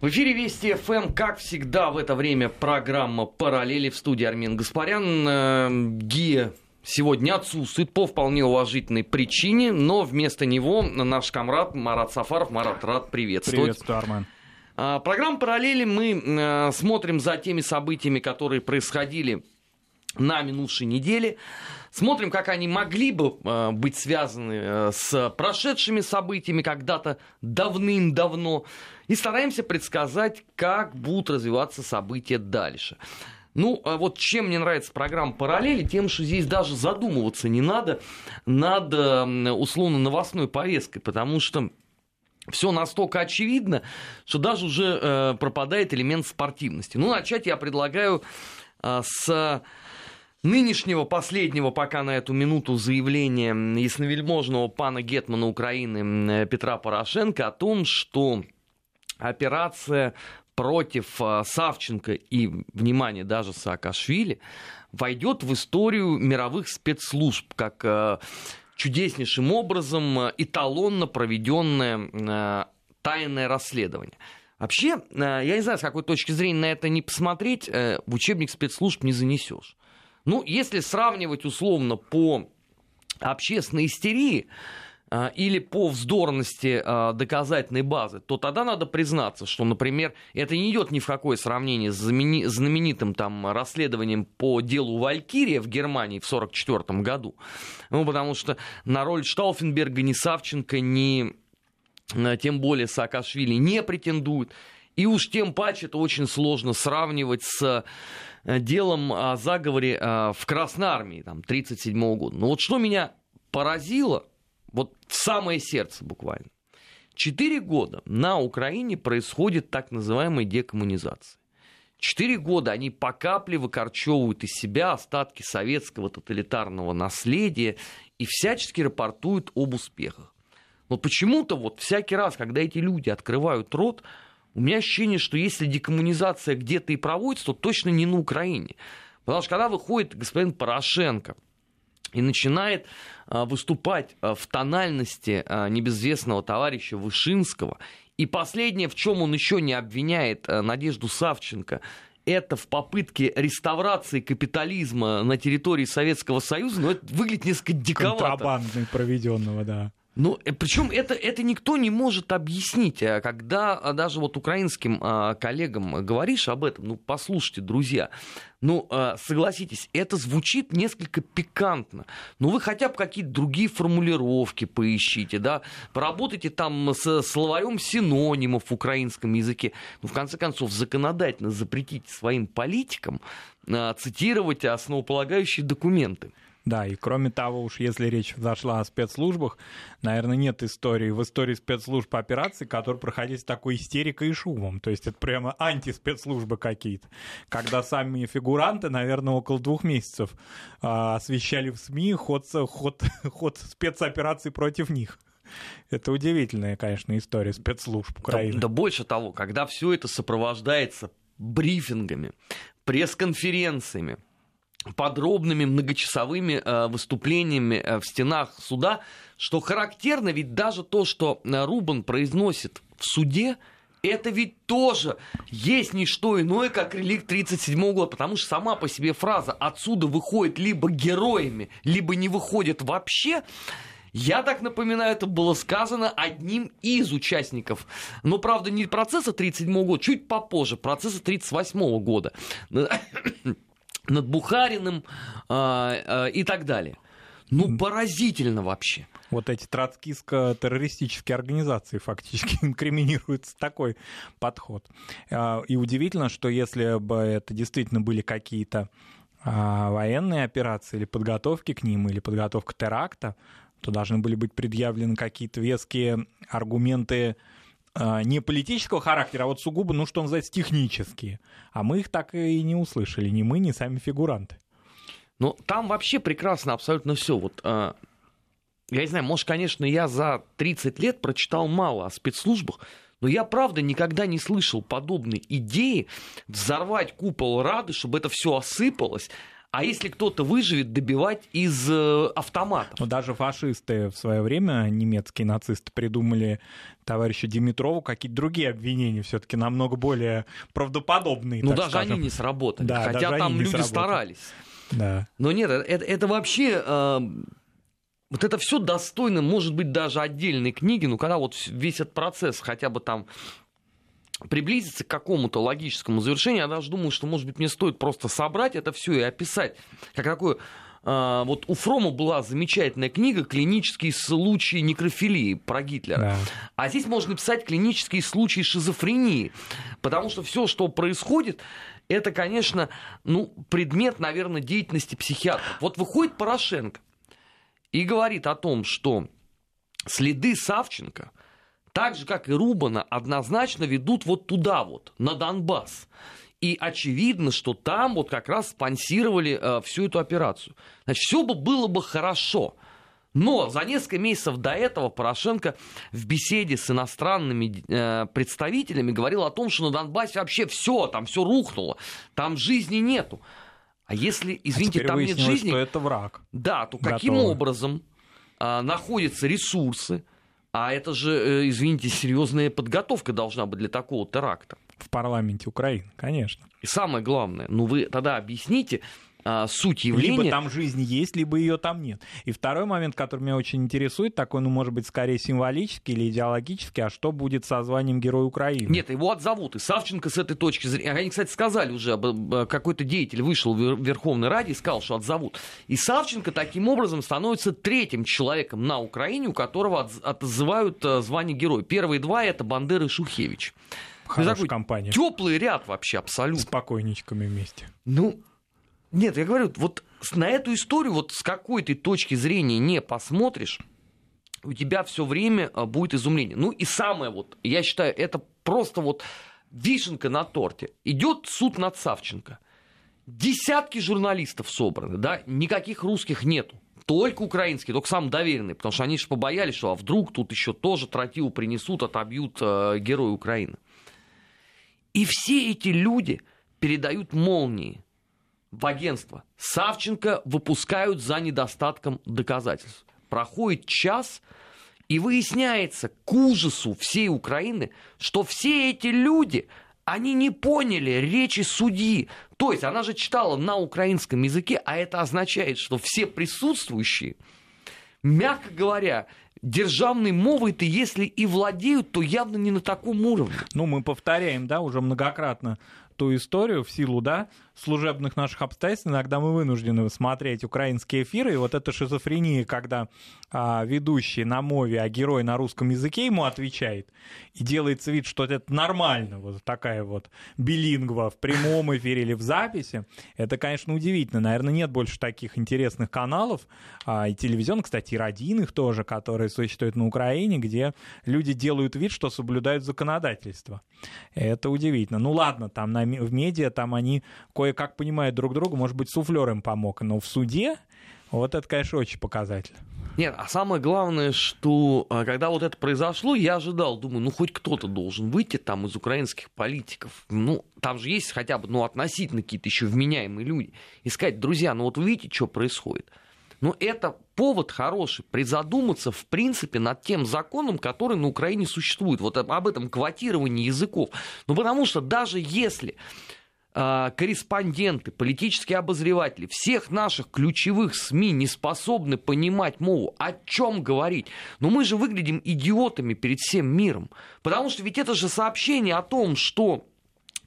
В эфире Вести ФМ, как всегда, в это время программа «Параллели» в студии Армин Гаспарян. Э, Гия сегодня отсутствует по вполне уважительной причине, но вместо него наш комрад Марат Сафаров. Марат, рад приветствовать. Приветствую, Армен. А, программа «Параллели» мы э, смотрим за теми событиями, которые происходили на минувшей неделе. Смотрим, как они могли бы э, быть связаны э, с прошедшими событиями когда-то давным-давно. И стараемся предсказать, как будут развиваться события дальше. Ну, а вот чем мне нравится программа «Параллели», тем, что здесь даже задумываться не надо над условно новостной повесткой, потому что все настолько очевидно, что даже уже э, пропадает элемент спортивности. Ну, начать я предлагаю э, с нынешнего последнего пока на эту минуту заявления ясновельможного пана Гетмана Украины Петра Порошенко о том, что операция против э, Савченко и, внимание, даже Саакашвили войдет в историю мировых спецслужб как э, чудеснейшим образом э, эталонно проведенное э, тайное расследование. Вообще, э, я не знаю, с какой точки зрения на это не посмотреть, в учебник спецслужб не занесешь. Ну, если сравнивать условно по общественной истерии, а, или по вздорности а, доказательной базы, то тогда надо признаться, что, например, это не идет ни в какое сравнение с знаменитым там расследованием по делу Валькирия в Германии в 1944 году. Ну, потому что на роль Штауфенберга ни Савченко, ни а, тем более Саакашвили не претендуют. И уж тем паче это очень сложно сравнивать с делом о заговоре в Красной Армии, там, 1937 года. Но вот что меня поразило – вот самое сердце буквально. Четыре года на Украине происходит так называемая декоммунизация. Четыре года они по капле выкорчевывают из себя остатки советского тоталитарного наследия и всячески рапортуют об успехах. Но почему-то вот всякий раз, когда эти люди открывают рот, у меня ощущение, что если декоммунизация где-то и проводится, то точно не на Украине. Потому что когда выходит господин Порошенко – и начинает а, выступать а, в тональности а, небезвестного товарища Вышинского. И последнее, в чем он еще не обвиняет Надежду Савченко, это в попытке реставрации капитализма на территории Советского Союза, но это выглядит несколько диковато. Контрабандный проведенного, да. Ну, э, причем это, это никто не может объяснить. А когда а, даже вот украинским коллегам говоришь об этом, ну, послушайте, друзья, ну, согласитесь, это звучит несколько пикантно. Ну, вы хотя бы какие-то другие формулировки поищите, да, поработайте там с словарем синонимов в украинском языке. Ну, в конце концов, законодательно запретите своим политикам цитировать основополагающие документы. Да, и кроме того, уж если речь зашла о спецслужбах, наверное, нет истории в истории спецслужб операций, которые проходили с такой истерикой и шумом. То есть это прямо антиспецслужбы какие-то. Когда сами фигуранты, наверное, около двух месяцев э, освещали в СМИ ход, ход, ход спецопераций против них. Это удивительная, конечно, история спецслужб Украины. Да, да больше того, когда все это сопровождается брифингами, пресс-конференциями, подробными многочасовыми э, выступлениями э, в стенах суда, что характерно ведь даже то, что э, Рубан произносит в суде, это ведь тоже есть не что иное, как реликт 37 года, потому что сама по себе фраза «отсюда выходит либо героями, либо не выходит вообще», я так напоминаю, это было сказано одним из участников. Но, правда, не процесса 37 года, чуть попозже, процесса 38 года над Бухариным э, э, и так далее. Ну, поразительно вообще. Вот эти троцкистско-террористические организации фактически инкриминируется такой подход. А, и удивительно, что если бы это действительно были какие-то а, военные операции или подготовки к ним, или подготовка теракта, то должны были быть предъявлены какие-то веские аргументы а, не политического характера, а вот сугубо, ну что называется, технические. А мы их так и не услышали, ни мы, ни сами фигуранты. Ну, там вообще прекрасно абсолютно все. Вот, э, я не знаю, может, конечно, я за 30 лет прочитал мало о спецслужбах, но я, правда, никогда не слышал подобной идеи взорвать купол Рады, чтобы это все осыпалось, а если кто-то выживет, добивать из э, автоматов. Но даже фашисты в свое время, немецкие нацисты, придумали товарищу Димитрову какие-то другие обвинения, все-таки намного более правдоподобные. Ну, даже скажем. они не сработали. Да, хотя там люди сработали. старались. Да. Но нет, это, это вообще э, вот это все достойно, может быть, даже отдельной книги, но когда вот весь этот процесс хотя бы там приблизиться к какому-то логическому завершению, я даже думаю, что, может быть, мне стоит просто собрать это все и описать, как такое а, вот у Фрома была замечательная книга «Клинические случаи некрофилии» про Гитлера. Да. А здесь можно написать «Клинические случаи шизофрении», потому что все, что происходит, это, конечно, ну, предмет, наверное, деятельности психиатров. Вот выходит Порошенко и говорит о том, что следы Савченко, так же, как и Рубана, однозначно ведут вот туда вот, на Донбасс. И очевидно, что там вот как раз спонсировали э, всю эту операцию. Значит, все бы было бы хорошо. Но за несколько месяцев до этого Порошенко в беседе с иностранными э, представителями говорил о том, что на Донбассе вообще все, там все рухнуло, там жизни нету. А если, а извините, а там нет жизни, что это враг. Да, то Готово. каким образом э, находятся ресурсы? А это же, э, извините, серьезная подготовка должна быть для такого теракта. В парламенте Украины, конечно. И самое главное, ну вы тогда объясните, а, суть явления. Либо там жизнь есть, либо ее там нет. И второй момент, который меня очень интересует, такой, ну, может быть, скорее символический или идеологический, а что будет со званием Героя Украины? Нет, его отзовут. И Савченко с этой точки зрения... Они, кстати, сказали уже, какой-то деятель вышел в Верховной Раде и сказал, что отзовут. И Савченко таким образом становится третьим человеком на Украине, у которого отзывают э, звание Героя. Первые два — это Бандера и Шухевич. Хорошая компания. Теплый ряд вообще абсолютно. С покойничками вместе. Ну, нет, я говорю, вот на эту историю, вот с какой ты точки зрения не посмотришь, у тебя все время а, будет изумление. Ну и самое вот, я считаю, это просто вот вишенка на торте. Идет суд над Савченко. Десятки журналистов собраны, да, никаких русских нету. Только украинские, только самые доверенные, потому что они же побоялись, что а вдруг тут еще тоже тротил принесут, отобьют э, героя Украины. И все эти люди передают молнии в агентство. Савченко выпускают за недостатком доказательств. Проходит час, и выясняется к ужасу всей Украины, что все эти люди, они не поняли речи судьи. То есть она же читала на украинском языке, а это означает, что все присутствующие, мягко говоря, державной мовой-то, если и владеют, то явно не на таком уровне. Ну, мы повторяем, да, уже многократно ту историю в силу, да, служебных наших обстоятельств иногда мы вынуждены смотреть украинские эфиры, и вот эта шизофрения, когда а, ведущий на мове, а герой на русском языке ему отвечает, и делается вид, что это нормально, вот такая вот билингва в прямом эфире или в записи, это, конечно, удивительно. Наверное, нет больше таких интересных каналов, а, и телевизионных, кстати, и родийных тоже, которые существуют на Украине, где люди делают вид, что соблюдают законодательство. Это удивительно. Ну ладно, там на, в медиа там они кое кое-как понимают друг друга, может быть, суфлер им помог, но в суде вот это, конечно, очень показательно. Нет, а самое главное, что а, когда вот это произошло, я ожидал, думаю, ну хоть кто-то должен выйти там из украинских политиков. Ну, там же есть хотя бы, ну, относительно какие-то еще вменяемые люди. И сказать, друзья, ну вот видите, что происходит. Но это повод хороший призадуматься, в принципе, над тем законом, который на Украине существует. Вот об этом квотировании языков. Ну, потому что даже если а, корреспонденты, политические обозреватели всех наших ключевых СМИ не способны понимать мову, о чем говорить. Но мы же выглядим идиотами перед всем миром. Потому что ведь это же сообщение о том, что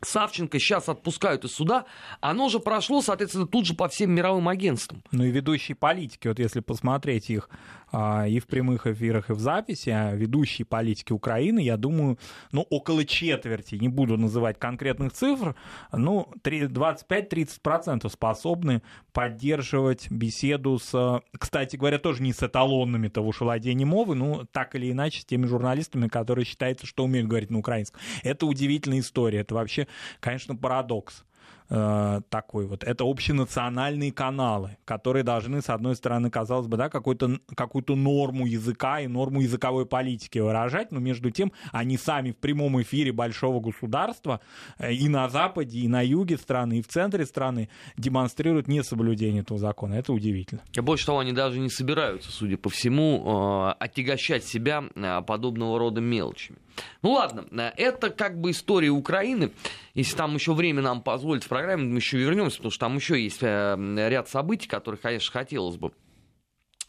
Савченко сейчас отпускают из суда, оно же прошло, соответственно, тут же по всем мировым агентствам. Ну и ведущие политики, вот если посмотреть их и в прямых эфирах, и в записи, а ведущие политики Украины, я думаю, ну, около четверти, не буду называть конкретных цифр, ну, 25-30% способны поддерживать беседу с, кстати говоря, тоже не с эталонными того владения мовы, ну, так или иначе, с теми журналистами, которые считаются, что умеют говорить на украинском. Это удивительная история, это вообще, конечно, парадокс. Э, такой вот. Это общенациональные каналы, которые должны, с одной стороны, казалось бы, да, какую-то какую норму языка и норму языковой политики выражать, но между тем они сами в прямом эфире большого государства э, и на Западе, и на юге страны, и в центре страны демонстрируют несоблюдение этого закона. Это удивительно. Больше того, они даже не собираются, судя по всему, э, отягощать себя э, подобного рода мелочами. Ну ладно, это как бы история Украины. Если там еще время нам позволит в программе, мы еще вернемся, потому что там еще есть ряд событий, которые, конечно, хотелось бы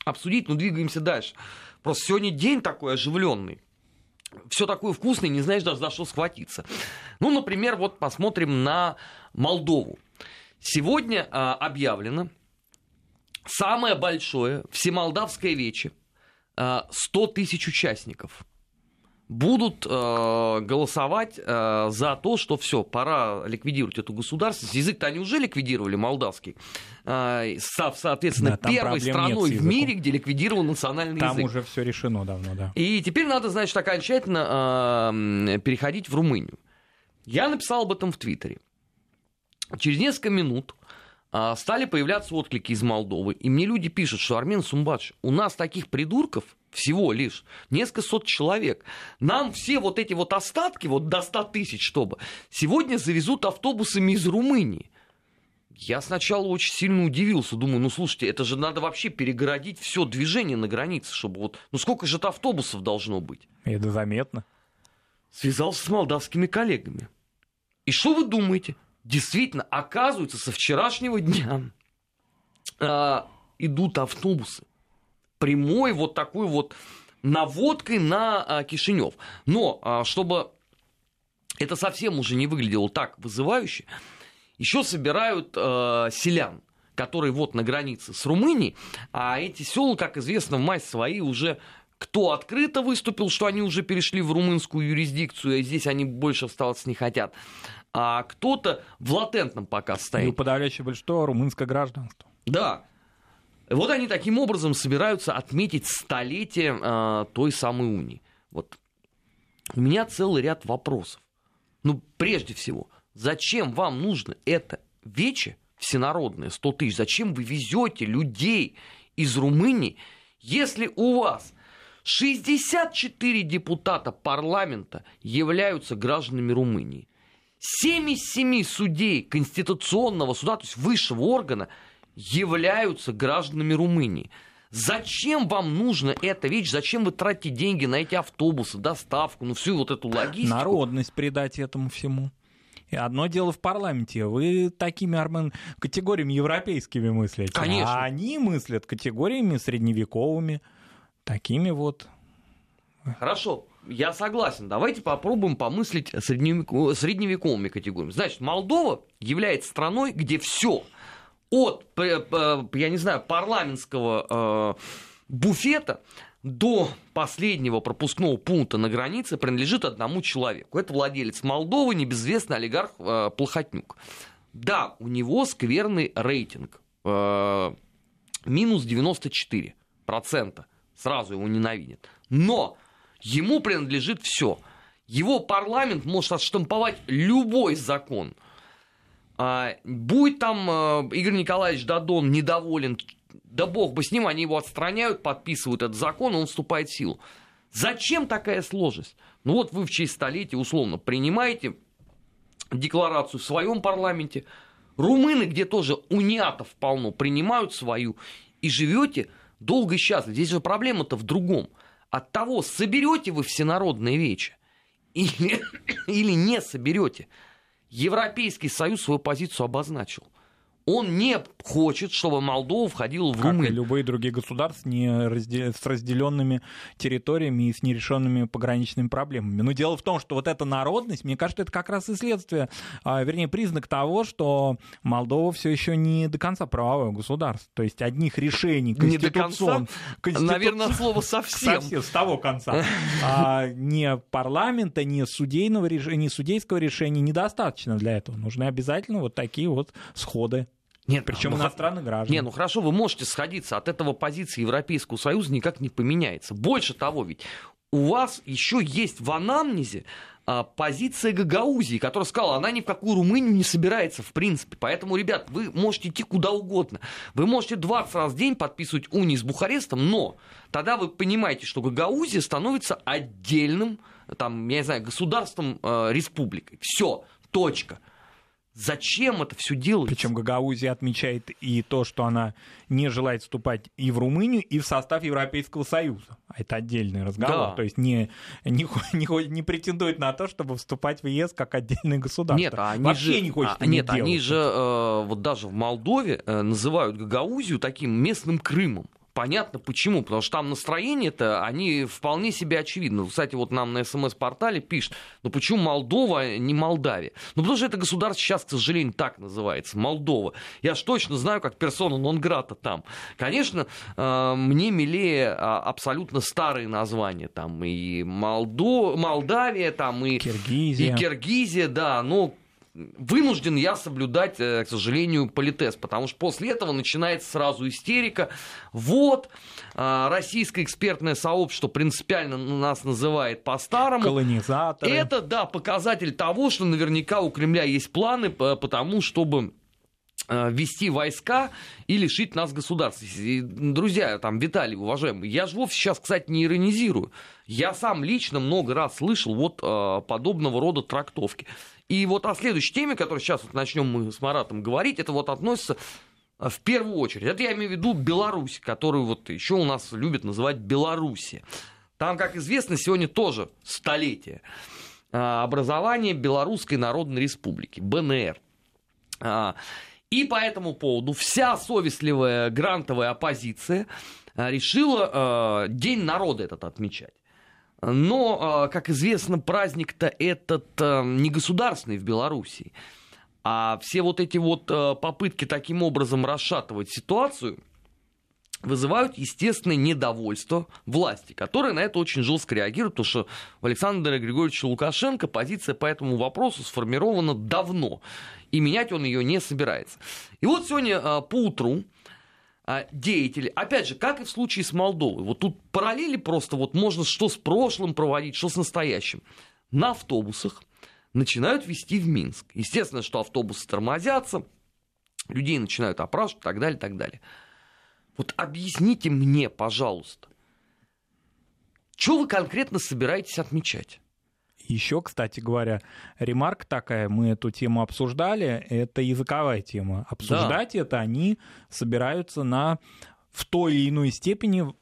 обсудить, но двигаемся дальше. Просто сегодня день такой оживленный все такое вкусное, не знаешь даже за что схватиться. Ну, например, вот посмотрим на Молдову. Сегодня а, объявлено самое большое всемолдавское вече. А, 100 тысяч участников будут э, голосовать э, за то, что все, пора ликвидировать эту государственность. Язык-то они уже ликвидировали, молдавский, э, став, соответственно, да, первой страной в мире, где ликвидирован национальный там язык. Там уже все решено давно, да. И теперь надо, значит, окончательно э, переходить в Румынию. Я написал об этом в Твиттере. Через несколько минут э, стали появляться отклики из Молдовы, и мне люди пишут, что Армен Сумбадж, у нас таких придурков всего лишь несколько сот человек. Нам все вот эти вот остатки, вот до 100 тысяч, чтобы, сегодня завезут автобусами из Румынии. Я сначала очень сильно удивился, думаю, ну слушайте, это же надо вообще перегородить все движение на границе, чтобы вот, ну сколько же это автобусов должно быть? Это заметно. Связался с молдавскими коллегами. И что вы думаете? Действительно, оказывается, со вчерашнего дня а, идут автобусы прямой вот такой вот наводкой на а, Кишинев. Но а, чтобы это совсем уже не выглядело так вызывающе, еще собирают а, селян, которые вот на границе с Румынией, а эти села, как известно, в май свои уже кто открыто выступил, что они уже перешли в румынскую юрисдикцию, и здесь они больше оставаться не хотят, а кто-то в латентном пока стоит. Ну, подавляющее большинство румынское гражданство. Да, вот они таким образом собираются отметить столетие э, той самой унии. Вот у меня целый ряд вопросов. Ну, прежде всего, зачем вам нужно это вече всенародное, 100 тысяч? Зачем вы везете людей из Румынии, если у вас 64 депутата парламента являются гражданами Румынии? 7 из 7 судей Конституционного суда, то есть высшего органа, являются гражданами Румынии. Зачем вам нужна эта вещь? Зачем вы тратите деньги на эти автобусы, доставку, ну всю вот эту логистику? Народность придать этому всему. И одно дело в парламенте. Вы такими, Армен, категориями европейскими мыслите. Конечно. А они мыслят категориями средневековыми. Такими вот. Хорошо, я согласен. Давайте попробуем помыслить средневековыми категориями. Значит, Молдова является страной, где все от, я не знаю, парламентского э, буфета до последнего пропускного пункта на границе принадлежит одному человеку. Это владелец Молдовы, небезвестный олигарх э, Плохотнюк. Да, у него скверный рейтинг. Э, минус 94%. Сразу его ненавидят. Но ему принадлежит все. Его парламент может отштамповать любой закон – будет там а, Игорь Николаевич Дадон недоволен, да бог бы с ним, они его отстраняют, подписывают этот закон, он вступает в силу. Зачем такая сложность? Ну вот вы в честь столетия условно принимаете декларацию в своем парламенте, румыны, где тоже униатов полно, принимают свою, и живете долго и счастливо. Здесь же проблема-то в другом. От того, соберете вы всенародное вече или, или не соберете. Европейский Союз свою позицию обозначил. Он не хочет, чтобы Молдова входила в как Румынию. И любые другие государства не раздел... с разделенными территориями и с нерешенными пограничными проблемами. Но дело в том, что вот эта народность, мне кажется, это как раз и следствие, а, вернее, признак того, что Молдова все еще не до конца правовое государство. То есть одних решений Не до конца, конституцион... наверное, слово совсем. совсем. С того конца. А, не парламента, не судейного решения, не судейского решения недостаточно для этого. Нужны обязательно вот такие вот сходы. Нет, причем ну, иностранных граждан. Не, ну хорошо, вы можете сходиться. От этого позиции Европейского Союза никак не поменяется. Больше того, ведь у вас еще есть в анамнезе а, позиция Гагаузии, которая сказала, она ни в какую Румынию не собирается, в принципе. Поэтому, ребят, вы можете идти куда угодно. Вы можете 20 раз в день подписывать унии с Бухарестом, но тогда вы понимаете, что Гагаузия становится отдельным, там, я не знаю, государством, э, республикой. Все, точка. Зачем это все делать? Причем Гагаузия отмечает и то, что она не желает вступать и в Румынию, и в состав Европейского Союза. А это отдельный разговор. Да. То есть не, не, не, не претендует на то, чтобы вступать в ЕС как отдельное государство. Нет, а они Вообще же, не хочет а, Нет, делать. они же э, вот даже в Молдове э, называют Гагаузию таким местным Крымом. Понятно почему, потому что там настроение-то, они вполне себе очевидны. Кстати, вот нам на СМС-портале пишут, ну почему Молдова, не Молдавия? Ну потому что это государство сейчас, к сожалению, так называется, Молдова. Я ж точно знаю, как персона нон-грата там. Конечно, э, мне милее а, абсолютно старые названия, там и Молдо... Молдавия, там и Киргизия. и Киргизия, да, но вынужден я соблюдать, э, к сожалению, политез, потому что после этого начинается сразу истерика. Вот, а, российское экспертное сообщество принципиально нас называет по-старому. Колонизаторы. Это, да, показатель того, что наверняка у Кремля есть планы по тому, чтобы э, ввести войска и лишить нас государства. друзья, там, Виталий, уважаемый, я же вовсе сейчас, кстати, не иронизирую. Я сам лично много раз слышал вот э, подобного рода трактовки. И вот о следующей теме, которую сейчас вот начнем мы с Маратом говорить, это вот относится э, в первую очередь. Это я имею в виду Беларусь, которую вот еще у нас любят называть Беларуси. Там, как известно, сегодня тоже столетие э, образования Белорусской Народной Республики, БНР. А, и по этому поводу вся совестливая грантовая оппозиция решила День народа этот отмечать. Но, а, как известно, праздник-то этот а, не государственный в Беларуси. А все вот эти вот а, попытки таким образом расшатывать ситуацию вызывают естественное недовольство власти, которая на это очень жестко реагирует, потому что у Александра Григорьевича Лукашенко позиция по этому вопросу сформирована давно, и менять он ее не собирается. И вот сегодня по утру деятели, опять же, как и в случае с Молдовой, вот тут параллели просто, вот можно что с прошлым проводить, что с настоящим. На автобусах начинают вести в Минск. Естественно, что автобусы тормозятся, людей начинают опрашивать и так далее, и так далее. Вот объясните мне, пожалуйста, что вы конкретно собираетесь отмечать? Еще, кстати говоря, ремарка такая, мы эту тему обсуждали, это языковая тема. Обсуждать да. это они собираются на в той или иной степени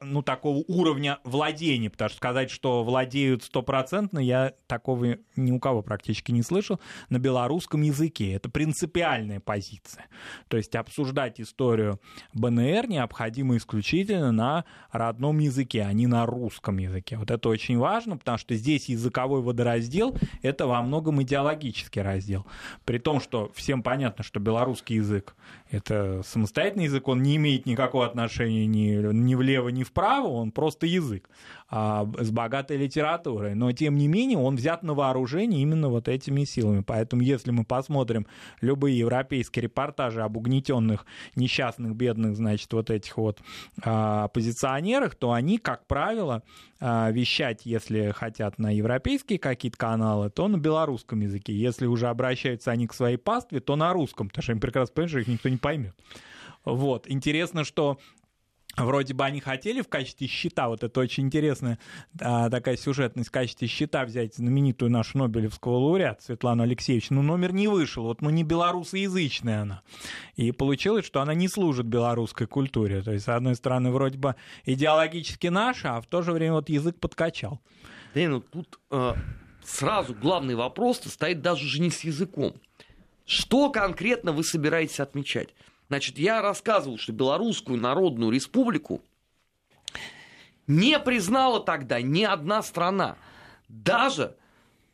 ну, такого уровня владения, потому что сказать, что владеют стопроцентно, я такого ни у кого практически не слышал, на белорусском языке. Это принципиальная позиция. То есть обсуждать историю БНР необходимо исключительно на родном языке, а не на русском языке. Вот это очень важно, потому что здесь языковой водораздел — это во многом идеологический раздел. При том, что всем понятно, что белорусский язык — это самостоятельный язык, он не имеет никакого отношения ни, ни в влево, ни вправо, он просто язык а, с богатой литературой. Но, тем не менее, он взят на вооружение именно вот этими силами. Поэтому, если мы посмотрим любые европейские репортажи об угнетенных, несчастных, бедных, значит, вот этих вот а, оппозиционерах, то они, как правило, а, вещать, если хотят на европейские какие-то каналы, то на белорусском языке. Если уже обращаются они к своей пастве, то на русском, потому что им прекрасно понимают, что их никто не поймет. Вот. Интересно, что Вроде бы они хотели в качестве щита, вот это очень интересная а, такая сюжетность, в качестве щита взять знаменитую нашу Нобелевского лауреата Светлану Алексеевичу, но номер не вышел, вот ну не белорусоязычная она. И получилось, что она не служит белорусской культуре. То есть, с одной стороны, вроде бы идеологически наша, а в то же время вот язык подкачал. Да, ну тут э, сразу главный вопрос стоит даже уже не с языком. Что конкретно вы собираетесь отмечать? Значит, я рассказывал, что Белорусскую Народную Республику не признала тогда ни одна страна. Даже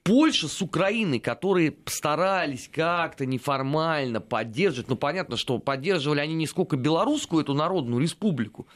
Польша с Украиной, которые старались как-то неформально поддерживать, ну понятно, что поддерживали они не сколько Белорусскую эту Народную Республику,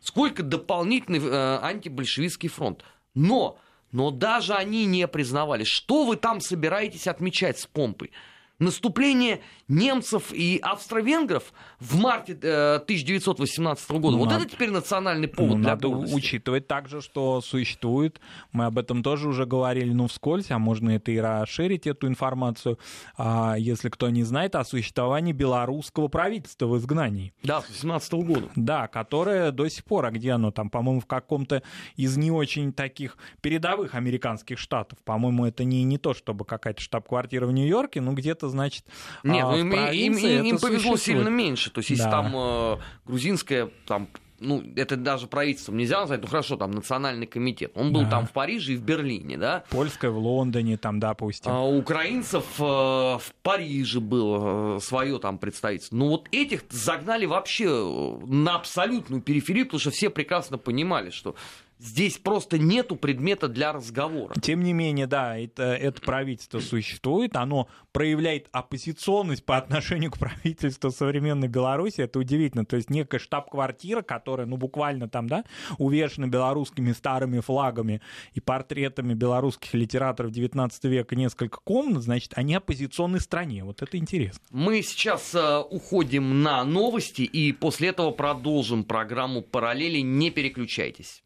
сколько дополнительный э, антибольшевистский фронт. Но, но даже они не признавали. Что вы там собираетесь отмечать с помпой? наступление немцев и австро-венгров в марте э, 1918 года. Ну, вот надо, это теперь национальный повод ну, для надо гордости. учитывать также, что существует, мы об этом тоже уже говорили, ну, вскользь, а можно это и расширить, эту информацию, а, если кто не знает, о существовании белорусского правительства в изгнании. Да, с 18 года. Да, которое до сих пор, а где оно там, по-моему, в каком-то из не очень таких передовых американских штатов, по-моему, это не, не то, чтобы какая-то штаб-квартира в Нью-Йорке, ну, где-то значит Нет, а, им, им, им, им повезло сильно меньше. То есть, если да. там э, грузинская там ну, это даже правительством нельзя назвать, ну хорошо, там национальный комитет. Он был да. там в Париже и в Берлине, да. Польская в Лондоне, там, допустим. А у украинцев э, в Париже было э, свое там представительство. Ну вот этих загнали вообще э, на абсолютную периферию, потому что все прекрасно понимали, что Здесь просто нету предмета для разговора. Тем не менее, да, это, это правительство существует, оно проявляет оппозиционность по отношению к правительству современной Беларуси. Это удивительно. То есть некая штаб-квартира, которая, ну, буквально там, да, увешана белорусскими старыми флагами и портретами белорусских литераторов 19 века, несколько комнат, значит, они оппозиционной стране. Вот это интересно. Мы сейчас э, уходим на новости и после этого продолжим программу «Параллели». Не переключайтесь.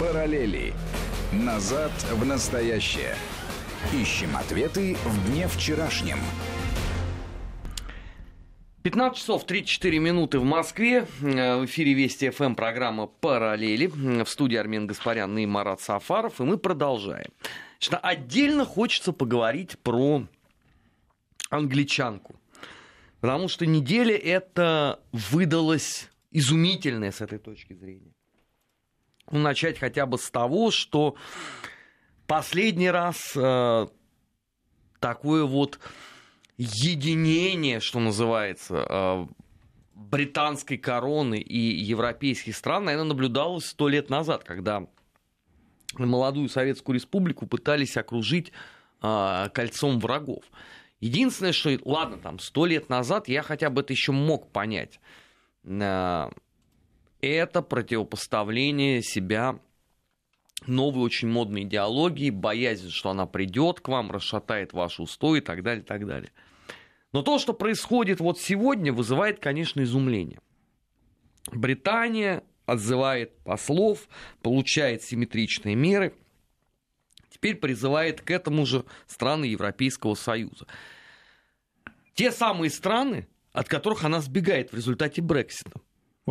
Параллели. Назад в настоящее. Ищем ответы в дне вчерашнем. 15 часов 34 минуты в Москве. Э, в эфире Вести ФМ программа «Параллели». В студии Армен Гаспарян и Марат Сафаров. И мы продолжаем. Значит, отдельно хочется поговорить про англичанку. Потому что неделя эта выдалась изумительная с этой точки зрения начать хотя бы с того, что последний раз э, такое вот единение, что называется, э, британской короны и европейских стран, наверное, наблюдалось сто лет назад, когда молодую Советскую Республику пытались окружить э, кольцом врагов. Единственное, что, ладно, там, сто лет назад я хотя бы это еще мог понять. Э, это противопоставление себя новой очень модной идеологии, боязнь, что она придет к вам, расшатает ваши устои и так далее, и так далее. Но то, что происходит вот сегодня, вызывает, конечно, изумление. Британия отзывает послов, получает симметричные меры, теперь призывает к этому же страны Европейского Союза. Те самые страны, от которых она сбегает в результате Брексита.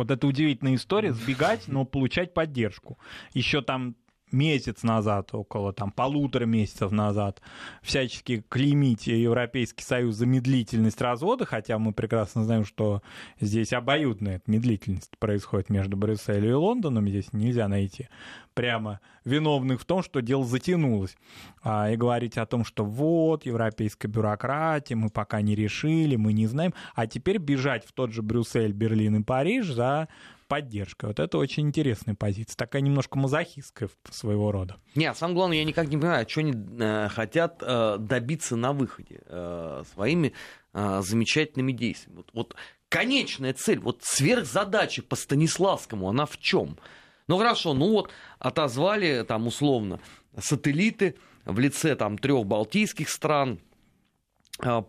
Вот это удивительная история, сбегать, но получать поддержку. Еще там месяц назад, около там полутора месяцев назад, всячески клеймить Европейский Союз за медлительность развода, хотя мы прекрасно знаем, что здесь обоюдная медлительность происходит между Брюсселем и Лондоном, здесь нельзя найти прямо виновных в том, что дело затянулось. А, и говорить о том, что вот, европейская бюрократия, мы пока не решили, мы не знаем, а теперь бежать в тот же Брюссель, Берлин и Париж за поддержкой. Вот это очень интересная позиция, такая немножко мазохистская своего рода. Нет, самое главное, я никак не понимаю, что они э, хотят э, добиться на выходе э, своими замечательными действиями. Вот, вот конечная цель, вот сверхзадача по Станиславскому, она в чем? Ну хорошо, ну вот отозвали там условно сателлиты в лице там трех балтийских стран,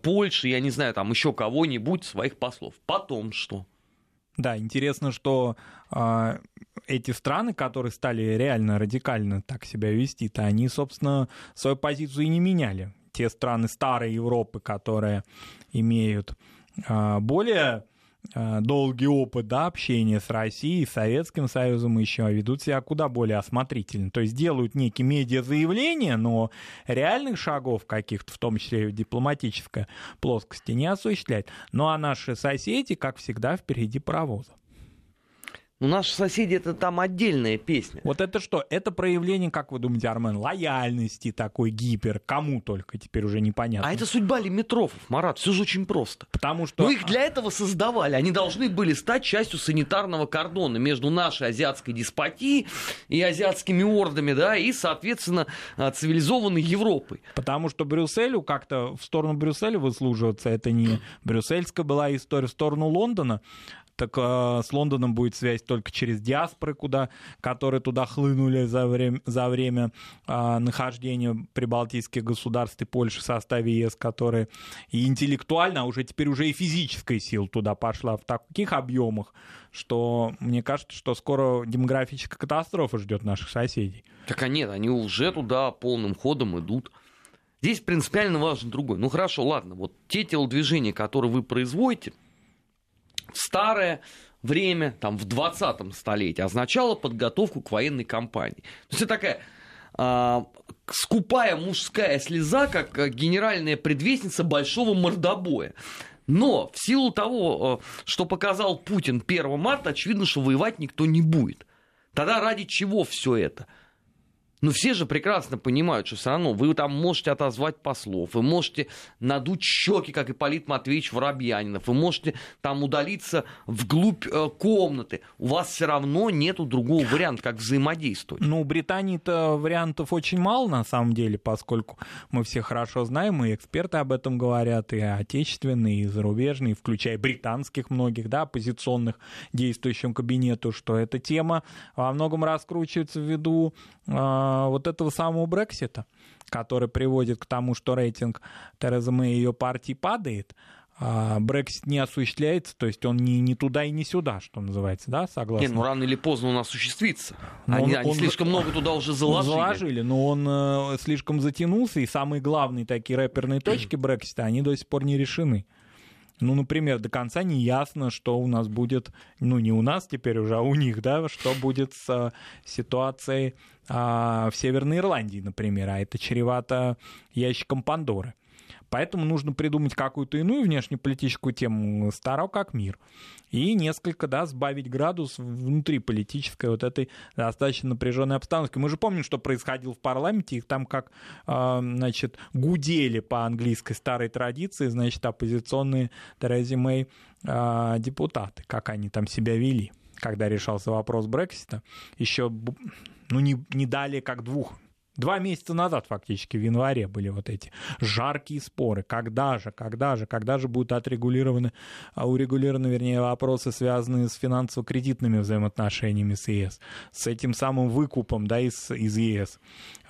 Польши, я не знаю, там еще кого-нибудь, своих послов. Потом что? Да, интересно, что э, эти страны, которые стали реально радикально так себя вести, то они, собственно, свою позицию и не меняли. Те страны старой Европы, которые имеют э, более долгий опыт да, общения с Россией, с Советским Союзом еще, ведут себя куда более осмотрительно. То есть делают некие медиазаявления, но реальных шагов каких-то, в том числе и в дипломатической плоскости, не осуществляют. Ну а наши соседи, как всегда, впереди паровоза. Ну, наши соседи это там отдельная песня. Вот это что? Это проявление, как вы думаете, Армен, лояльности такой гипер, кому только теперь уже непонятно. А это судьба лимитрофов, Марат, все же очень просто. Потому что... Ну, их для этого создавали. Они должны были стать частью санитарного кордона между нашей азиатской деспотией и азиатскими ордами, да, и, соответственно, а, цивилизованной Европой. Потому что Брюсселю как-то в сторону Брюсселя выслуживаться, это не брюссельская была история, в сторону Лондона так э, с Лондоном будет связь только через диаспоры, куда, которые туда хлынули за время, за время э, нахождения прибалтийских государств и Польши в составе ЕС, которые и интеллектуально, а уже теперь уже и физическая сила туда пошла в таких объемах, что мне кажется, что скоро демографическая катастрофа ждет наших соседей. Так а нет, они уже туда полным ходом идут. Здесь принципиально важен другой. Ну хорошо, ладно, вот те телодвижения, которые вы производите, в старое время, там, в 20-м столетии, означало подготовку к военной кампании. То есть это такая а, скупая мужская слеза, как а, генеральная предвестница большого мордобоя. Но в силу того, а, что показал Путин 1 марта, очевидно, что воевать никто не будет. Тогда ради чего все это? Но все же прекрасно понимают, что все равно вы там можете отозвать послов, вы можете надуть щеки, как и Полит Матвеевич Воробьянинов, вы можете там удалиться вглубь э, комнаты. У вас все равно нету другого варианта, как взаимодействовать. Ну, у Британии-то вариантов очень мало, на самом деле, поскольку мы все хорошо знаем, и эксперты об этом говорят, и отечественные, и зарубежные, включая британских многих, да, оппозиционных действующим кабинету, что эта тема во многом раскручивается ввиду э, вот этого самого Брексита, который приводит к тому, что рейтинг Терезы Мэй и ее партии падает, а Брексит не осуществляется, то есть он не, не туда и не сюда, что называется, да, согласно? Нет, ну рано или поздно он осуществится. Но они, он, они он, слишком много туда уже заложили. Заложили, но он э, слишком затянулся, и самые главные такие рэперные точки Брексита, они до сих пор не решены. Ну, например, до конца не ясно, что у нас будет, ну, не у нас теперь уже, а у них, да, что будет с а, ситуацией а, в Северной Ирландии, например, а это чревато ящиком Пандоры. Поэтому нужно придумать какую-то иную внешнеполитическую тему, старого как мир, и несколько, да, сбавить градус внутри политической вот этой достаточно напряженной обстановки. Мы же помним, что происходило в парламенте, их там как, э, значит, гудели по английской старой традиции, значит, оппозиционные Терези Мэй э, депутаты, как они там себя вели когда решался вопрос Брексита, еще ну, не, не далее как двух Два месяца назад фактически, в январе были вот эти жаркие споры. Когда же, когда же, когда же будут отрегулированы, а, урегулированы, вернее, вопросы, связанные с финансово-кредитными взаимоотношениями с ЕС, с этим самым выкупом да, из, из ЕС,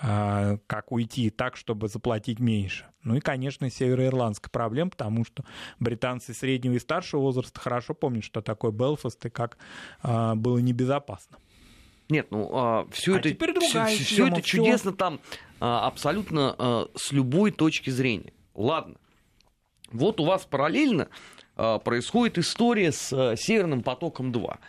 а, как уйти так, чтобы заплатить меньше. Ну и, конечно, североирландская проблема, потому что британцы среднего и старшего возраста хорошо помнят, что такое Белфаст и как а, было небезопасно. Нет, ну а, все а это, все, все это чудесно там а, абсолютно а, с любой точки зрения. Ладно, вот у вас параллельно а, происходит история с а, Северным потоком 2,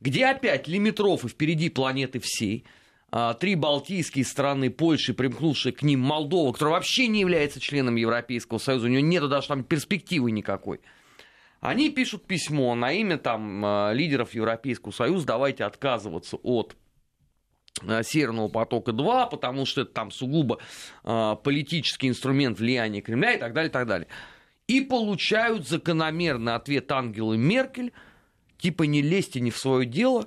где опять лимитрофы впереди планеты всей, а, три балтийские страны, Польши, примкнувшие к ним Молдова, которая вообще не является членом Европейского Союза, у нее нет даже там перспективы никакой. Они пишут письмо на имя там а, лидеров Европейского Союза, давайте отказываться от Северного потока-2, потому что это там сугубо э, политический инструмент влияния Кремля и так далее, и так далее. И получают закономерный ответ Ангелы Меркель, типа не лезьте не в свое дело,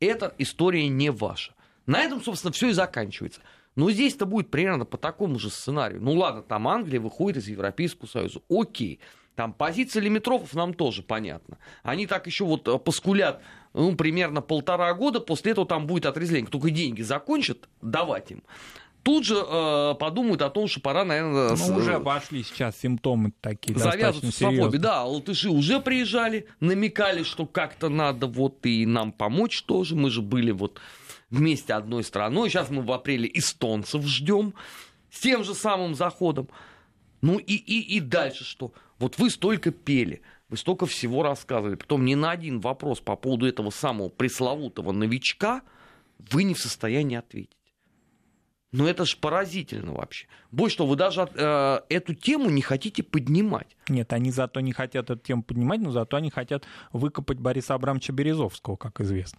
эта история не ваша. На этом, собственно, все и заканчивается. Но здесь-то будет примерно по такому же сценарию. Ну ладно, там Англия выходит из Европейского Союза. Окей. Там позиция лимитрофов нам тоже понятна. Они так еще вот э, поскулят ну, примерно полтора года, после этого там будет отрезвление. Только деньги закончат давать им тут же э, подумают о том, что пора, наверное... Ну, с... уже пошли сейчас симптомы такие Завязывать с свободе. Да, латыши уже приезжали, намекали, что как-то надо вот и нам помочь тоже. Мы же были вот вместе одной страной. Сейчас мы в апреле эстонцев ждем с тем же самым заходом. Ну и, и, и дальше что? Вот вы столько пели, вы столько всего рассказывали, потом ни на один вопрос по поводу этого самого пресловутого новичка вы не в состоянии ответить. Ну это же поразительно вообще. Больше что, вы даже э, эту тему не хотите поднимать. Нет, они зато не хотят эту тему поднимать, но зато они хотят выкопать Бориса Абрамовича Березовского, как известно.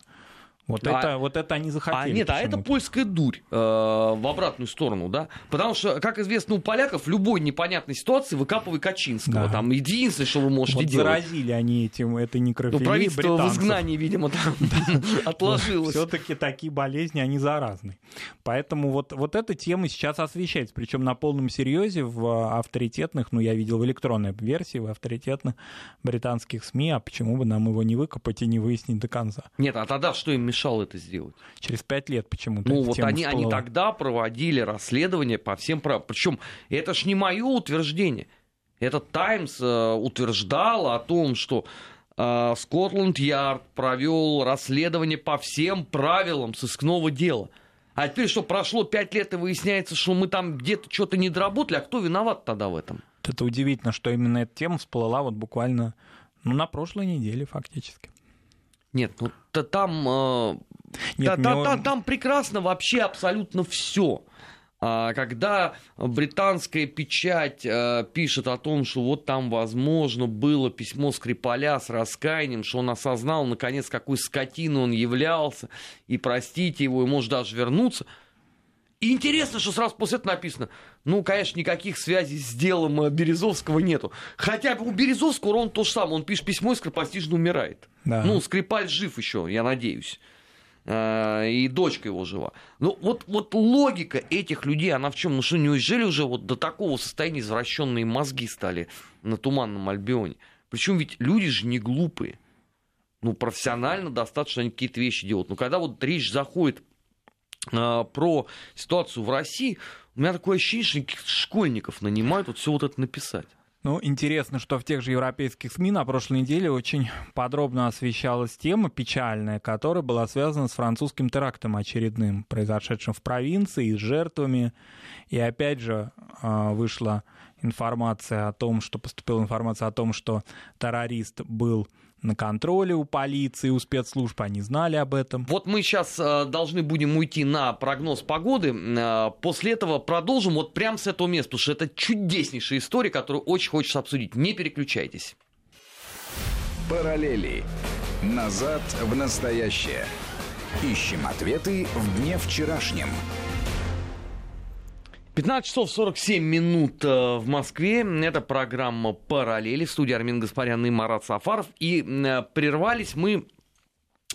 Вот, А- это, вот это они захотели. А нет, а это польская дурь э, в обратную сторону, да? Потому что, как известно, у поляков в любой непонятной ситуации выкапывай Качинского. Да. Там единственное, что вы можете Вот делать. заразили они этим, этой Ну, некрофилией правительство в британцев. изгнании, видимо, там отложилось. Все-таки такие болезни, они заразны. Поэтому вот, вот эта тема сейчас освещается. Причем на полном серьезе в авторитетных, ну, я видел в электронной версии, в авторитетных британских СМИ, а почему бы нам его не выкопать и не выяснить до конца? Нет, а тогда что им мешало это сделать? Через пять лет почему-то Ну, вот они, они тогда проводили расследование по всем правилам. Причем это ж не мое утверждение. Этот Таймс э, утверждал о том, что э, Скотланд-Ярд провел расследование по всем правилам сыскного дела. А теперь что, прошло пять лет и выясняется, что мы там где-то что-то не доработали, а кто виноват тогда в этом? Это удивительно, что именно эта тема всплыла вот буквально ну, на прошлой неделе фактически. Нет, ну та- там, э, Нет, та- та- та- там прекрасно вообще абсолютно все. Когда британская печать э, пишет о том, что вот там, возможно, было письмо Скрипаля с раскаянием, что он осознал, наконец, какой скотиной он являлся, и простите его, и может даже вернуться. И интересно, что сразу после этого написано, ну, конечно, никаких связей с делом э, Березовского нету. Хотя у Березовского ровно то же самое, он пишет письмо и скоропостижно умирает. Да. Ну, Скрипаль жив еще, я надеюсь. Э, И дочка его жива. Ну, вот, вот логика этих людей, она в чем? Ну что, неужели уже вот до такого состояния извращенные мозги стали на Туманном Альбионе? Причем ведь люди же не глупые. Ну, профессионально достаточно они какие-то вещи делают. Но когда вот речь заходит про ситуацию в России, у меня такое ощущение, что школьников нанимают вот все вот это написать. Ну, интересно, что в тех же европейских СМИ на прошлой неделе очень подробно освещалась тема печальная, которая была связана с французским терактом очередным, произошедшим в провинции, с жертвами. И опять же а, вышла информация о том, что поступила информация о том, что террорист был на контроле у полиции, у спецслужб, они знали об этом. Вот мы сейчас должны будем уйти на прогноз погоды. Э, после этого продолжим вот прямо с этого места, потому что это чудеснейшая история, которую очень хочется обсудить. Не переключайтесь. Параллели. Назад в настоящее. Ищем ответы в дне вчерашнем. 15 часов 47 минут э, в Москве. Это программа «Параллели». В студии Армин Гаспарян и Марат Сафаров. И э, прервались мы,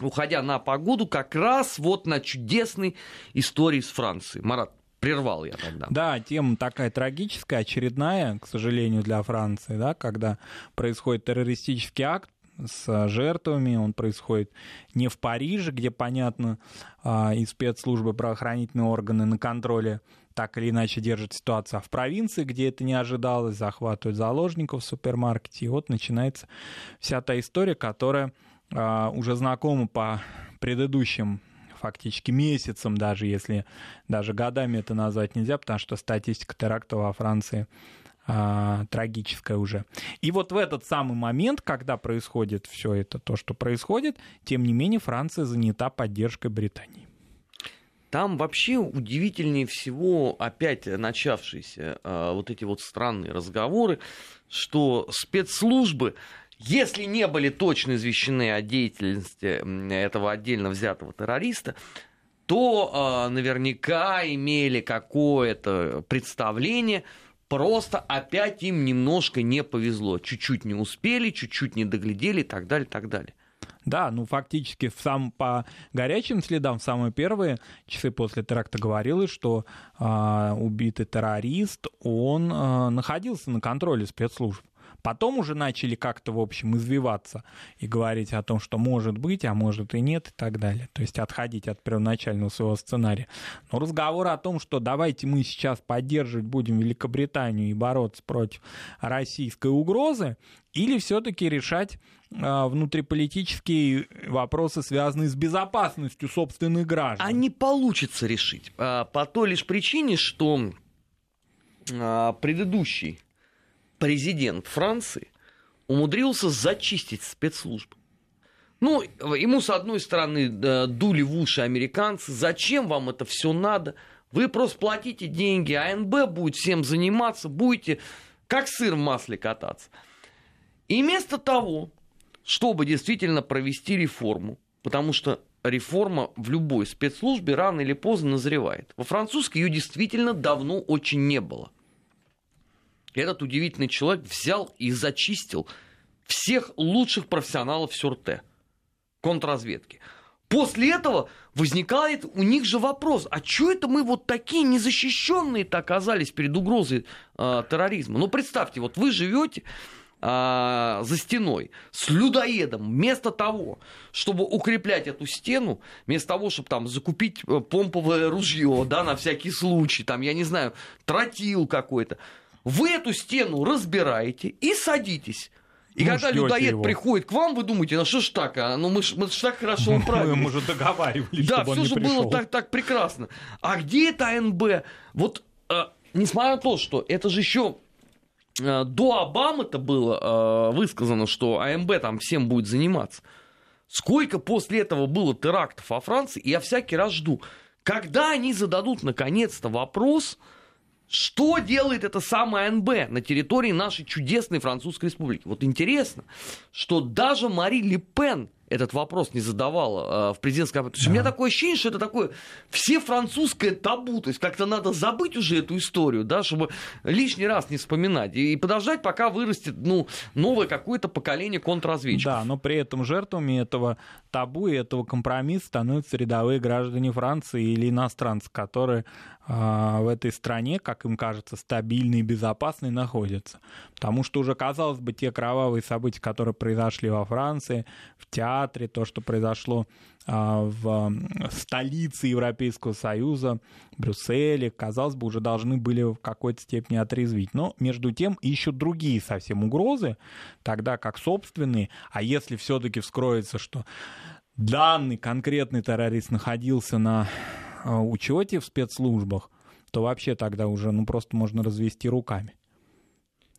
уходя на погоду, как раз вот на чудесной истории с Францией. Марат, прервал я тогда. Да, тема такая трагическая, очередная, к сожалению, для Франции, да, когда происходит террористический акт с жертвами, он происходит не в Париже, где, понятно, а, и спецслужбы, правоохранительные органы на контроле так или иначе держат ситуацию, а в провинции, где это не ожидалось, захватывают заложников в супермаркете, и вот начинается вся та история, которая а, уже знакома по предыдущим фактически месяцам, даже если даже годами это назвать нельзя, потому что статистика терактов во Франции а, трагическая уже. И вот в этот самый момент, когда происходит все это, то, что происходит, тем не менее Франция занята поддержкой Британии. Там вообще удивительнее всего опять начавшиеся э, вот эти вот странные разговоры, что спецслужбы, если не были точно извещены о деятельности этого отдельно взятого террориста, то э, наверняка имели какое-то представление, просто опять им немножко не повезло. Чуть-чуть не успели, чуть-чуть не доглядели и так далее, так далее. Да, ну фактически сам, по горячим следам в самые первые часы после теракта говорилось, что э, убитый террорист, он э, находился на контроле спецслужб. Потом уже начали как-то, в общем, извиваться и говорить о том, что может быть, а может и нет, и так далее. То есть отходить от первоначального своего сценария. Но разговор о том, что давайте мы сейчас поддерживать будем Великобританию и бороться против российской угрозы, или все-таки решать внутриполитические вопросы, связанные с безопасностью собственных граждан. А не получится решить. а, По той лишь причине, что а, предыдущий президент Франции умудрился зачистить спецслужбы. Ну, ему, с одной стороны, дули в уши американцы. Зачем вам это все надо? Вы просто платите деньги, АНБ будет всем заниматься, будете как сыр в масле кататься. И вместо того, чтобы действительно провести реформу, потому что реформа в любой спецслужбе рано или поздно назревает. Во французской ее действительно давно очень не было. Этот удивительный человек взял и зачистил всех лучших профессионалов Сюрте, контрразведки. После этого возникает у них же вопрос, а что это мы вот такие незащищенные-то оказались перед угрозой э, терроризма? Ну, представьте, вот вы живете э, за стеной с людоедом, вместо того, чтобы укреплять эту стену, вместо того, чтобы там закупить э, помповое ружье, да, на всякий случай, там, я не знаю, тротил какой-то, вы эту стену разбираете и садитесь и ну, когда людоед его. приходит к вам, вы думаете, ну что ж так, а? ну мы ж, мы ж так хорошо управились. Мы, же договаривались, Да, все же было так, так прекрасно. А где это АНБ? Вот, э, несмотря на то, что это же еще э, до Обамы-то было э, высказано, что АНБ там всем будет заниматься. Сколько после этого было терактов во Франции, я всякий раз жду, когда они зададут наконец-то вопрос, что делает это самое НБ на территории нашей чудесной Французской Республики? Вот интересно, что даже Мари Ле Пен этот вопрос не задавала э, в президентской. То есть да. у меня такое ощущение, что это такое все французское табу. То есть как-то надо забыть уже эту историю, да, чтобы лишний раз не вспоминать. И подождать, пока вырастет ну, новое какое-то поколение контрразведчиков. Да, но при этом жертвами этого табу и этого компромисса становятся рядовые граждане Франции или иностранцы, которые а, в этой стране, как им кажется, стабильной и безопасной находятся. Потому что уже, казалось бы, те кровавые события, которые произошли во Франции, в театре, то, что произошло а, в столице Европейского Союза, Брюсселе, казалось бы, уже должны были в какой-то степени отрезвить. Но, между тем, ищут другие совсем угрозы, тогда как собственные. А если все-таки вскроется, что данный конкретный террорист находился на а, учете в спецслужбах, то вообще тогда уже ну, просто можно развести руками.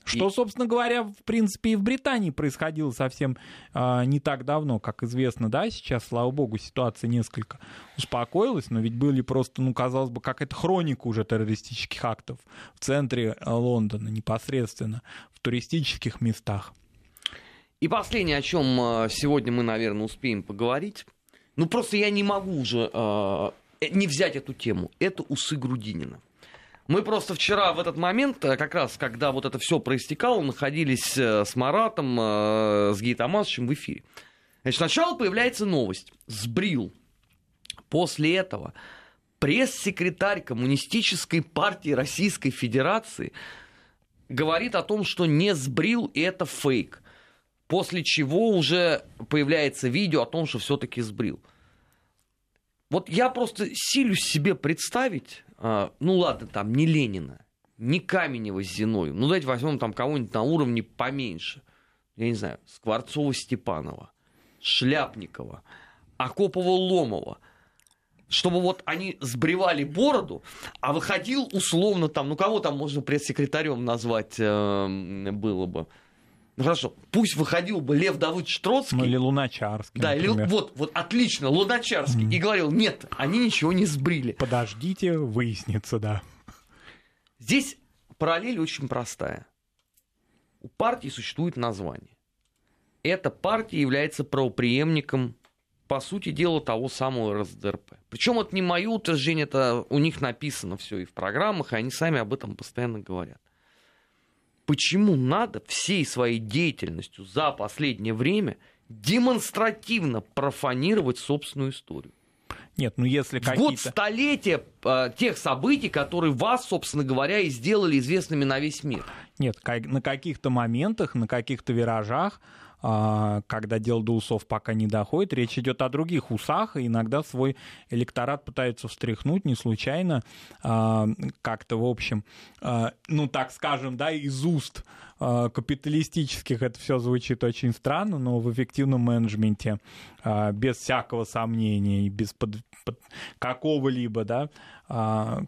Что, собственно говоря, в принципе, и в Британии происходило совсем э, не так давно, как известно, да, сейчас, слава богу, ситуация несколько успокоилась, но ведь были просто, ну, казалось бы, как это хроника уже террористических актов в центре э, Лондона, непосредственно, в туристических местах. И последнее, о чем э, сегодня мы, наверное, успеем поговорить. Ну, просто я не могу уже Э, не взять эту тему. Это усы Грудинина. Мы просто вчера в этот момент, э, как раз когда вот это все проистекало, находились э, с Маратом, с Гей Томасовичем в эфире. Значит, сначала появляется новость. Сбрил. После этого пресс-секретарь Коммунистической партии Российской Федерации говорит о том, что не сбрил, и это фейк. После чего уже появляется видео о том, что все-таки сбрил. Вот я просто силюсь себе представить, ну ладно, там не Ленина, не Каменева с Зиной, ну давайте возьмем там кого-нибудь на уровне поменьше, я не знаю, Скворцова-Степанова, Шляпникова, Акопова-Ломова, чтобы вот они сбривали бороду, а выходил условно там, ну кого там можно пресс-секретарем назвать э, было бы, ну хорошо, пусть выходил бы Лев Давыдович Троцкий. Ну или Луначарский. Да, или, вот, вот отлично, Луначарский. Mm. И говорил, нет, они ничего не сбрили. Подождите, выяснится, да. Здесь параллель очень простая. У партии существует название. Эта партия является правоприемником, по сути дела, того самого РСДРП. Причем это не мое утверждение, это у них написано все и в программах, и они сами об этом постоянно говорят почему надо всей своей деятельностью за последнее время демонстративно профанировать собственную историю. Нет, ну если какие-то... год столетия э, тех событий, которые вас, собственно говоря, и сделали известными на весь мир. Нет, на каких-то моментах, на каких-то виражах а, когда дело до усов пока не доходит. Речь идет о других усах, и иногда свой электорат пытаются встряхнуть не случайно, а, как-то, в общем, а, ну, так скажем, да, из уст капиталистических это все звучит очень странно, но в эффективном менеджменте без всякого сомнения и без под, под какого-либо, да,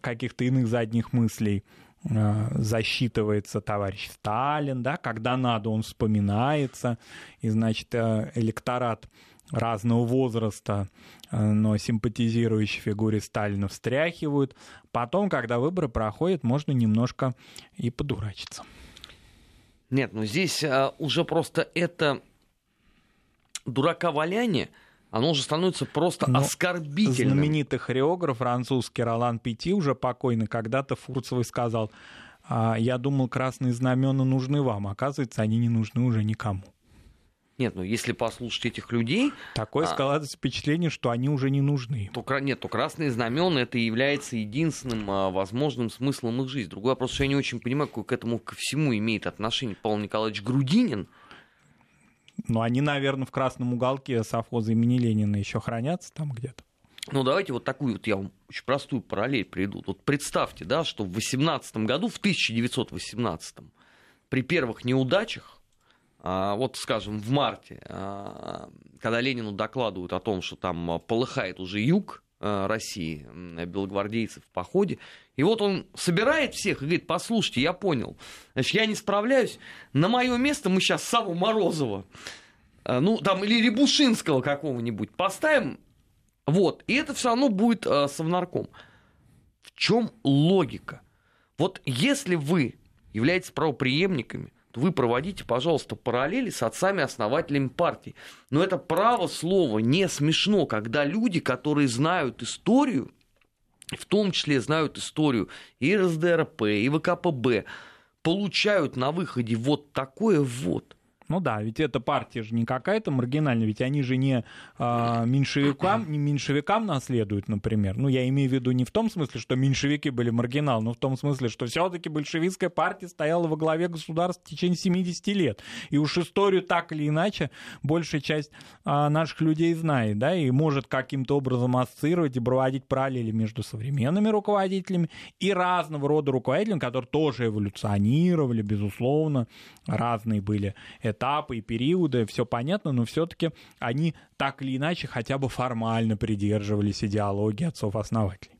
каких-то иных задних мыслей засчитывается товарищ Сталин, да, когда надо, он вспоминается, и, значит, э, электорат разного возраста, э, но симпатизирующий фигуре Сталина встряхивают. Потом, когда выборы проходят, можно немножко и подурачиться. Нет, ну здесь а, уже просто это дурака валяние, Оно уже становится просто Но оскорбительным. Знаменитый хореограф французский Ролан Пяти, уже покойный, когда-то Фурцевый сказал, «А, я думал, красные знамена нужны вам, оказывается, они не нужны уже никому. Нет, ну если послушать этих людей... Такое а, складывается впечатление, что они уже не нужны. То, нет, то красные знамена это является единственным а, возможным смыслом их жизни. Другой вопрос, что я не очень понимаю, какой к этому ко всему имеет отношение Павел Николаевич Грудинин. Ну, они, наверное, в красном уголке совхоза имени Ленина еще хранятся там где-то. Ну, давайте вот такую вот я вам очень простую параллель приду. Вот представьте, да, что в 18 году, в 1918, при первых неудачах, а, вот, скажем, в марте, а, когда Ленину докладывают о том, что там полыхает уже юг а, России, белогвардейцы в походе, и вот он собирает всех и говорит, послушайте, я понял, значит, я не справляюсь, на мое место мы сейчас Саву Морозова, ну, там, или Рябушинского какого-нибудь поставим, вот, и это все равно будет э, совнарком. В чем логика? Вот если вы являетесь правоприемниками, вы проводите, пожалуйста, параллели с отцами-основателями партии. Но это право слова не смешно, когда люди, которые знают историю, в том числе знают историю и РСДРП, и ВКПБ, получают на выходе вот такое вот. Ну да, ведь эта партия же не какая-то маргинальная, ведь они же не э, меньшевикам, не меньшевикам наследуют, например. Ну, я имею в виду не в том смысле, что меньшевики были маргинал, но в том смысле, что все-таки большевистская партия стояла во главе государства в течение 70 лет. И уж историю так или иначе большая часть э, наших людей знает, да, и может каким-то образом ассоциировать и проводить параллели между современными руководителями и разного рода руководителями, которые тоже эволюционировали, безусловно, разные были этапы и периоды, все понятно, но все-таки они так или иначе хотя бы формально придерживались идеологии отцов-основателей.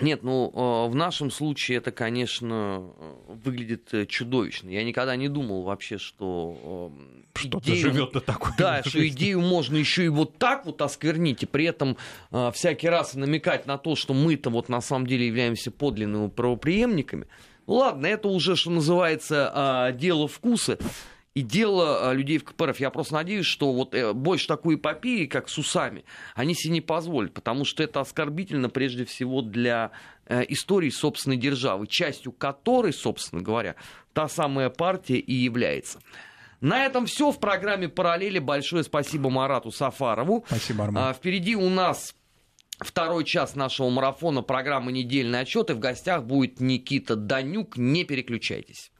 Нет, ну э, в нашем случае это, конечно, выглядит э, чудовищно. Я никогда не думал вообще, что э, что-то идею... живет до такой. Да, что идею можно еще и вот так вот осквернить, и при этом всякий раз намекать на то, что мы-то вот на самом деле являемся подлинными правоприемниками. Ну ладно, это уже, что называется, дело вкуса и дело а, людей в КПРФ. Я просто надеюсь, что вот э, больше такой эпопеи, как с усами, они себе не позволят, потому что это оскорбительно прежде всего для э, истории собственной державы, частью которой, собственно говоря, та самая партия и является. На этом все в программе «Параллели». Большое спасибо Марату Сафарову. Спасибо, Арман. А, впереди у нас второй час нашего марафона программы «Недельный отчет». И в гостях будет Никита Данюк. Не переключайтесь.